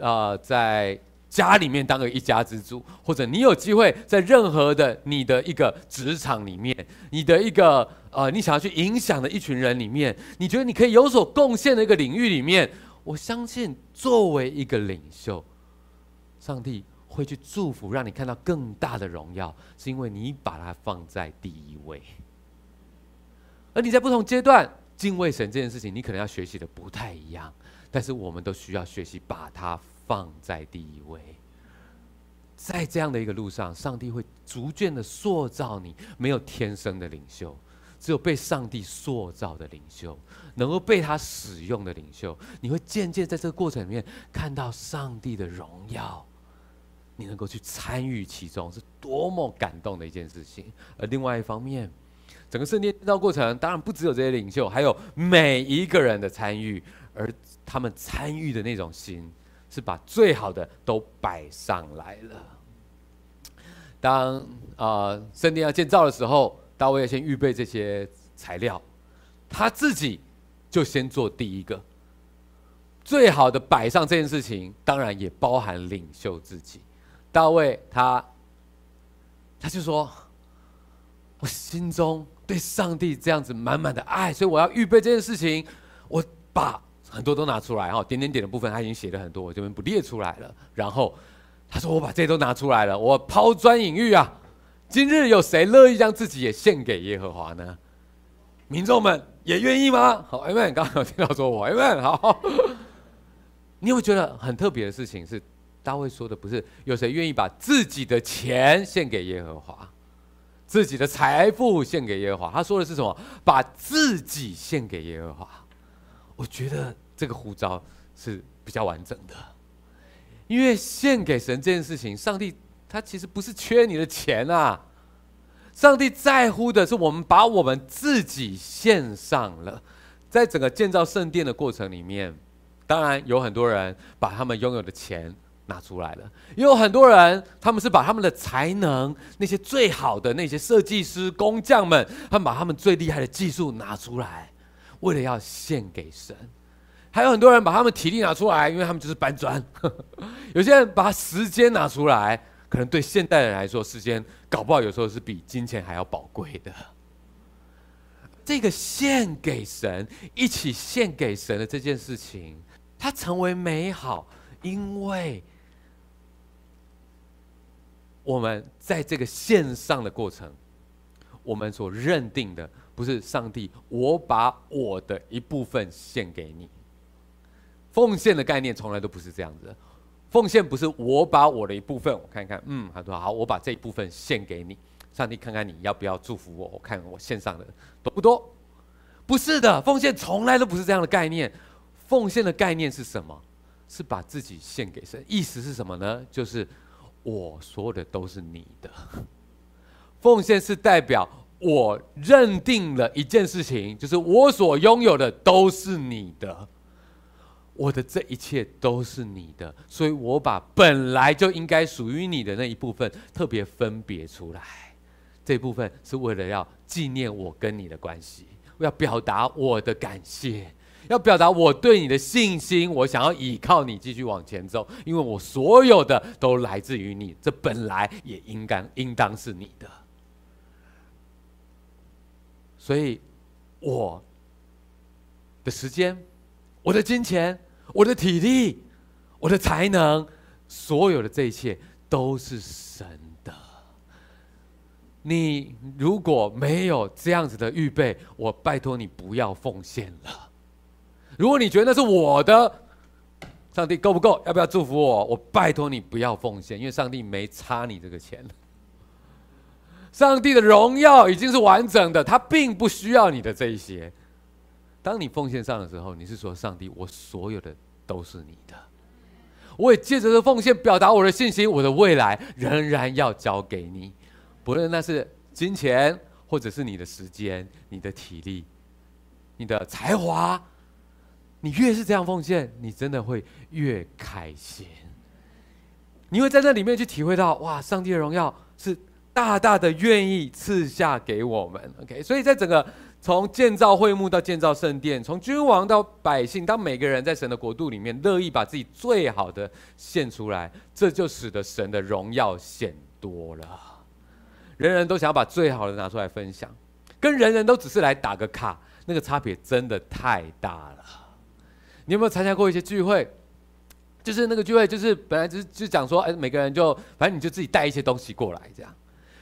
啊、呃，在家里面当个一家之主，或者你有机会在任何的你的一个职场里面，你的一个呃，你想要去影响的一群人里面，你觉得你可以有所贡献的一个领域里面，我相信作为一个领袖，上帝会去祝福，让你看到更大的荣耀，是因为你把它放在第一位。而你在不同阶段敬畏神这件事情，你可能要学习的不太一样，但是我们都需要学习把它放在第一位。在这样的一个路上，上帝会逐渐的塑造你。没有天生的领袖，只有被上帝塑造的领袖，能够被他使用的领袖，你会渐渐在这个过程里面看到上帝的荣耀。你能够去参与其中，是多么感动的一件事情。而另外一方面，整个圣殿建造过程，当然不只有这些领袖，还有每一个人的参与，而他们参与的那种心，是把最好的都摆上来了。当啊呃、圣殿要建造的时候，大卫要先预备这些材料，他自己就先做第一个，最好的摆上这件事情，当然也包含领袖自己。大卫他他就说，我心中。对上帝这样子满满的爱，所以我要预备这件事情。我把很多都拿出来哈，点点点的部分他已经写了很多，我这边不列出来了。然后他说：“我把这些都拿出来了，我抛砖引玉啊！今日有谁乐意将自己也献给耶和华呢？民众们也愿意吗？好，Amen。刚刚有听到说我 Amen。好，你有没有觉得很特别的事情是大卫说的，不是有谁愿意把自己的钱献给耶和华？自己的财富献给耶和华，他说的是什么？把自己献给耶和华。我觉得这个呼召是比较完整的，因为献给神这件事情，上帝他其实不是缺你的钱啊，上帝在乎的是我们把我们自己献上了。在整个建造圣殿的过程里面，当然有很多人把他们拥有的钱。拿出来了，也有很多人，他们是把他们的才能，那些最好的那些设计师、工匠们，他们把他们最厉害的技术拿出来，为了要献给神。还有很多人把他们体力拿出来，因为他们就是搬砖。有些人把时间拿出来，可能对现代人来说，时间搞不好有时候是比金钱还要宝贵的。这个献给神，一起献给神的这件事情，它成为美好，因为。我们在这个献上的过程，我们所认定的不是上帝，我把我的一部分献给你。奉献的概念从来都不是这样子。奉献不是我把我的一部分，我看看，嗯，他说好，我把这一部分献给你，上帝看看你要不要祝福我，我看我献上的多不多？不是的，奉献从来都不是这样的概念。奉献的概念是什么？是把自己献给神。意思是什么呢？就是我所有的都是你的。奉献是代表我认定了一件事情，就是我所拥有的都是你的。我的这一切都是你的，所以我把本来就应该属于你的那一部分特别分别出来。这部分是为了要纪念我跟你的关系，我要表达我的感谢，要表达我对你的信心。我想要依靠你继续往前走，因为我所有的都来自于你，这本来也应该应当是你的。所以，我的时间，我的金钱。我的体力，我的才能，所有的这一切都是神的。你如果没有这样子的预备，我拜托你不要奉献了。如果你觉得那是我的，上帝够不够？要不要祝福我？我拜托你不要奉献，因为上帝没差你这个钱。上帝的荣耀已经是完整的，他并不需要你的这一些。当你奉献上的时候，你是说：“上帝，我所有的都是你的。”我也借着这奉献表达我的信心，我的未来仍然要交给你，不论那是金钱，或者是你的时间、你的体力、你的才华。你越是这样奉献，你真的会越开心。你会在那里面去体会到，哇，上帝的荣耀是大大的愿意赐下给我们。OK，所以在整个。从建造会幕到建造圣殿，从君王到百姓，当每个人在神的国度里面乐意把自己最好的献出来，这就使得神的荣耀显多了。人人都想要把最好的拿出来分享，跟人人都只是来打个卡，那个差别真的太大了。你有没有参加过一些聚会？就是那个聚会，就是本来就是就讲说，哎，每个人就反正你就自己带一些东西过来这样。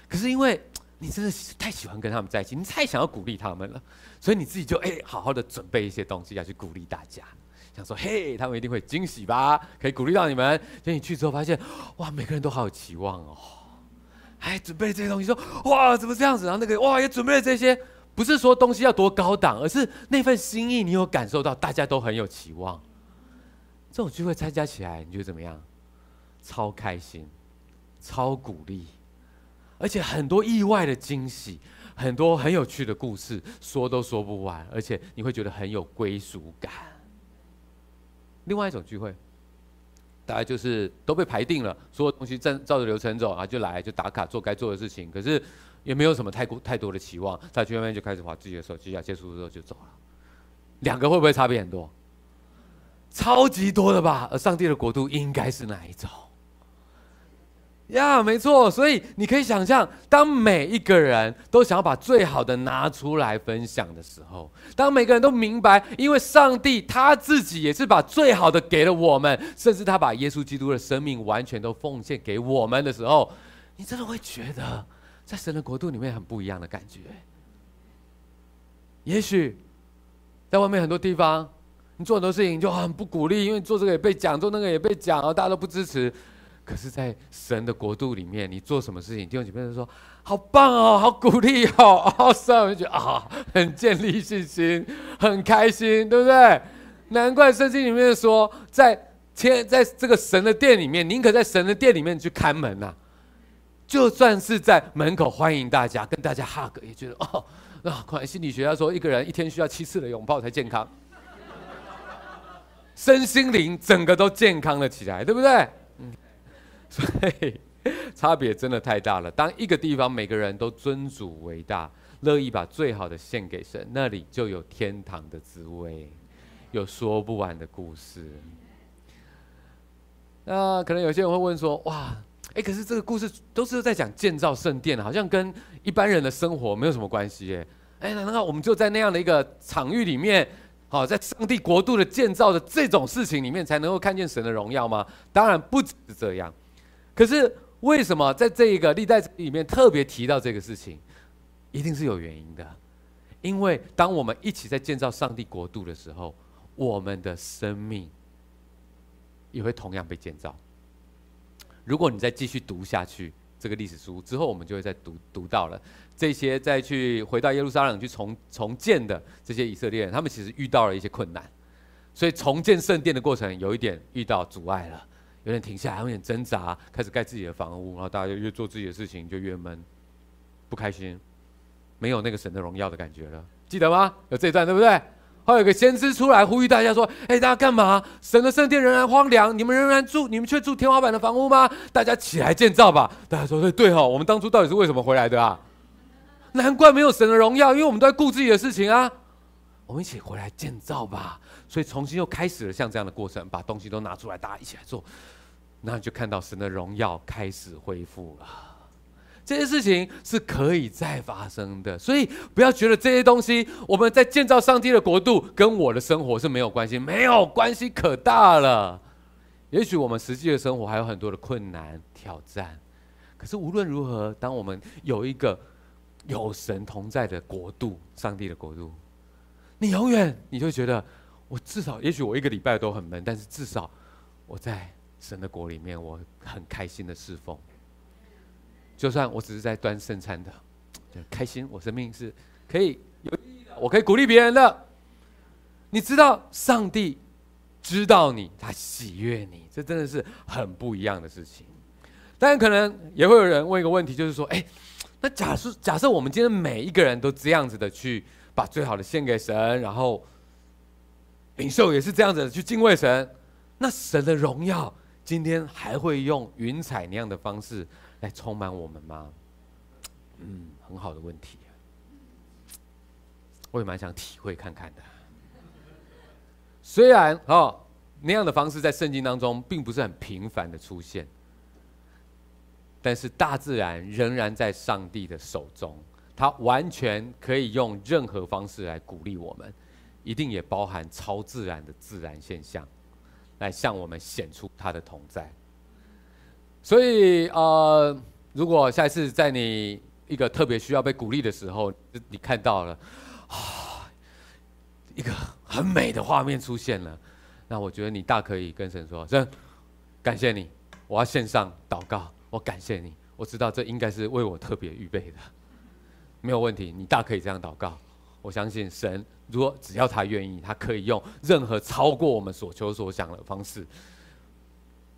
可是因为你真的太喜欢跟他们在一起，你太想要鼓励他们了，所以你自己就哎，好好的准备一些东西要去鼓励大家，想说嘿，他们一定会惊喜吧，可以鼓励到你们。所以你去之后发现，哇，每个人都好有期望哦，还准备这些东西，说哇，怎么这样子？然后那个哇也准备了这些，不是说东西要多高档，而是那份心意，你有感受到大家都很有期望。这种聚会参加起来，你觉得怎么样？超开心，超鼓励。而且很多意外的惊喜，很多很有趣的故事，说都说不完。而且你会觉得很有归属感。另外一种聚会，大概就是都被排定了，所有东西照照着流程走啊，就来就打卡做该做的事情。可是也没有什么太过太多的期望，在聚会里面就开始滑自己的手机啊，结束之后就走了。两个会不会差别很多？超级多的吧？而上帝的国度应该是哪一种？呀没错，所以你可以想象，当每一个人都想要把最好的拿出来分享的时候，当每个人都明白，因为上帝他自己也是把最好的给了我们，甚至他把耶稣基督的生命完全都奉献给我们的时候，你真的会觉得，在神的国度里面很不一样的感觉。也许在外面很多地方，你做很多事情就很不鼓励，因为做这个也被讲，做那个也被讲，然后大家都不支持。可是，在神的国度里面，你做什么事情，弟兄姐妹都说好棒哦，好 鼓励哦，好神，就觉得啊，很建立信心，很开心，对不对？难怪圣经里面说，在天，在这个神的殿里面，宁可在神的殿里面去看门呐，就算是在门口欢迎大家，跟大家 hug，也觉得哦，那 啊，看心理学家说，一个人一天需要七次的拥抱才健康，身心灵整个都健康了起来，对不对？所以差别真的太大了。当一个地方每个人都尊主为大，乐意把最好的献给神，那里就有天堂的滋味，有说不完的故事。那可能有些人会问说：“哇，哎，可是这个故事都是在讲建造圣殿，好像跟一般人的生活没有什么关系耶？哎，难道我们就在那样的一个场域里面，好，在上帝国度的建造的这种事情里面，才能够看见神的荣耀吗？当然不只是这样。”可是为什么在这一个历代里面特别提到这个事情，一定是有原因的。因为当我们一起在建造上帝国度的时候，我们的生命也会同样被建造。如果你再继续读下去这个历史书之后，我们就会再读读到了这些再去回到耶路撒冷去重重建的这些以色列人，他们其实遇到了一些困难，所以重建圣殿的过程有一点遇到阻碍了，有点停下来，有点挣扎，开始盖自己的房屋，然后大家就越做自己的事情就越闷，不开心，没有那个神的荣耀的感觉了，记得吗？有这一段对不对？还有个先知出来呼吁大家说：“哎，大家干嘛？神的圣殿仍然荒凉，你们仍然住，你们却住天花板的房屋吗？大家起来建造吧！”大家说：“对对哈，我们当初到底是为什么回来的啊？难怪没有神的荣耀，因为我们都在顾自己的事情啊！我们一起回来建造吧！所以重新又开始了像这样的过程，把东西都拿出来，大家一起来做，那就看到神的荣耀开始恢复了。”这些事情是可以再发生的，所以不要觉得这些东西我们在建造上帝的国度跟我的生活是没有关系，没有关系可大了。也许我们实际的生活还有很多的困难挑战，可是无论如何，当我们有一个有神同在的国度，上帝的国度，你永远你就觉得，我至少也许我一个礼拜都很闷，但是至少我在神的国里面，我很开心的侍奉。就算我只是在端圣餐的，就开心。我生命是可以有意义的，我可以鼓励别人的。你知道，上帝知道你，他喜悦你，这真的是很不一样的事情。当然，可能也会有人问一个问题，就是说，哎，那假设假设我们今天每一个人都这样子的去把最好的献给神，然后领袖也是这样子的去敬畏神，那神的荣耀今天还会用云彩那样的方式来充满我们吗？嗯，很好的问题，我也蛮想体会看看的。虽然哦，那样的方式在圣经当中并不是很频繁的出现，但是大自然仍然在上帝的手中，他完全可以用任何方式来鼓励我们，一定也包含超自然的自然现象，来向我们显出他的同在。所以，呃，如果下一次在你一个特别需要被鼓励的时候，你看到了啊，一个很美的画面出现了，那我觉得你大可以跟神说：“神，感谢你，我要献上祷告，我感谢你，我知道这应该是为我特别预备的，没有问题，你大可以这样祷告。我相信神，如果只要他愿意，他可以用任何超过我们所求所想的方式。”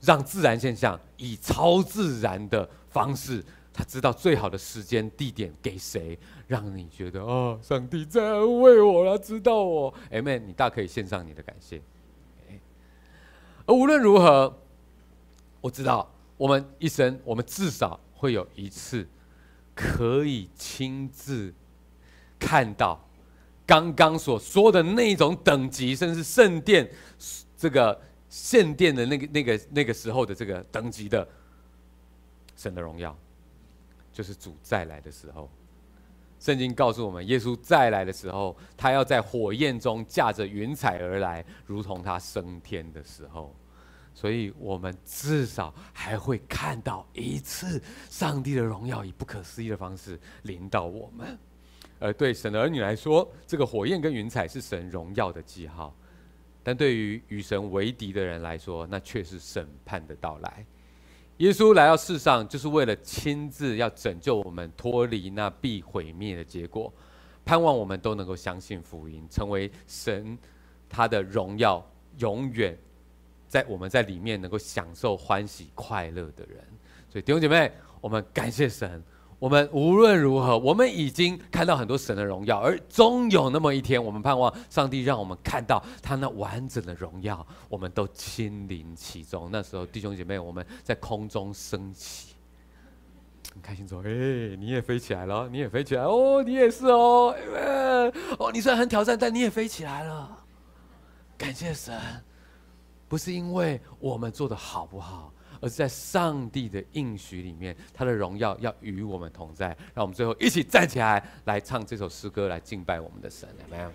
让自然现象以超自然的方式，他知道最好的时间地点给谁，让你觉得哦，上帝在安慰我了，知道我，Amen，你大可以献上你的感谢。而无论如何，我知道我们一生，我们至少会有一次，可以亲自看到刚刚所说的那种等级，甚至圣殿这个。献殿的那个、那个、那个时候的这个等级的神的荣耀，就是主再来的时候。圣经告诉我们，耶稣再来的时候，他要在火焰中驾着云彩而来，如同他升天的时候。所以，我们至少还会看到一次上帝的荣耀以不可思议的方式临到我们。而对神的儿女来说，这个火焰跟云彩是神荣耀的记号。但对于与神为敌的人来说，那却是审判的到来。耶稣来到世上，就是为了亲自要拯救我们，脱离那必毁灭的结果，盼望我们都能够相信福音，成为神他的荣耀，永远在我们在里面能够享受欢喜快乐的人。所以弟兄姐妹，我们感谢神。我们无论如何，我们已经看到很多神的荣耀，而终有那么一天，我们盼望上帝让我们看到他那完整的荣耀，我们都亲临其中。那时候，弟兄姐妹，我们在空中升起，很开心说：“哎，你也飞起来了，你也飞起来哦，你也是哦，哦，你虽然很挑战，但你也飞起来了。感谢神，不是因为我们做的好不好。”而是在上帝的应许里面，他的荣耀要与我们同在。让我们最后一起站起来，来唱这首诗歌，来敬拜我们的神，有没有？